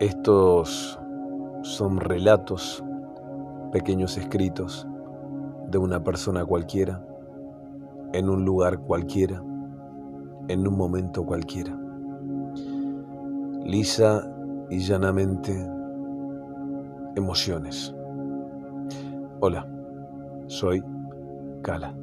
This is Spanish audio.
Estos son relatos, pequeños escritos de una persona cualquiera, en un lugar cualquiera, en un momento cualquiera. Lisa y llanamente emociones. Hola, soy Cala.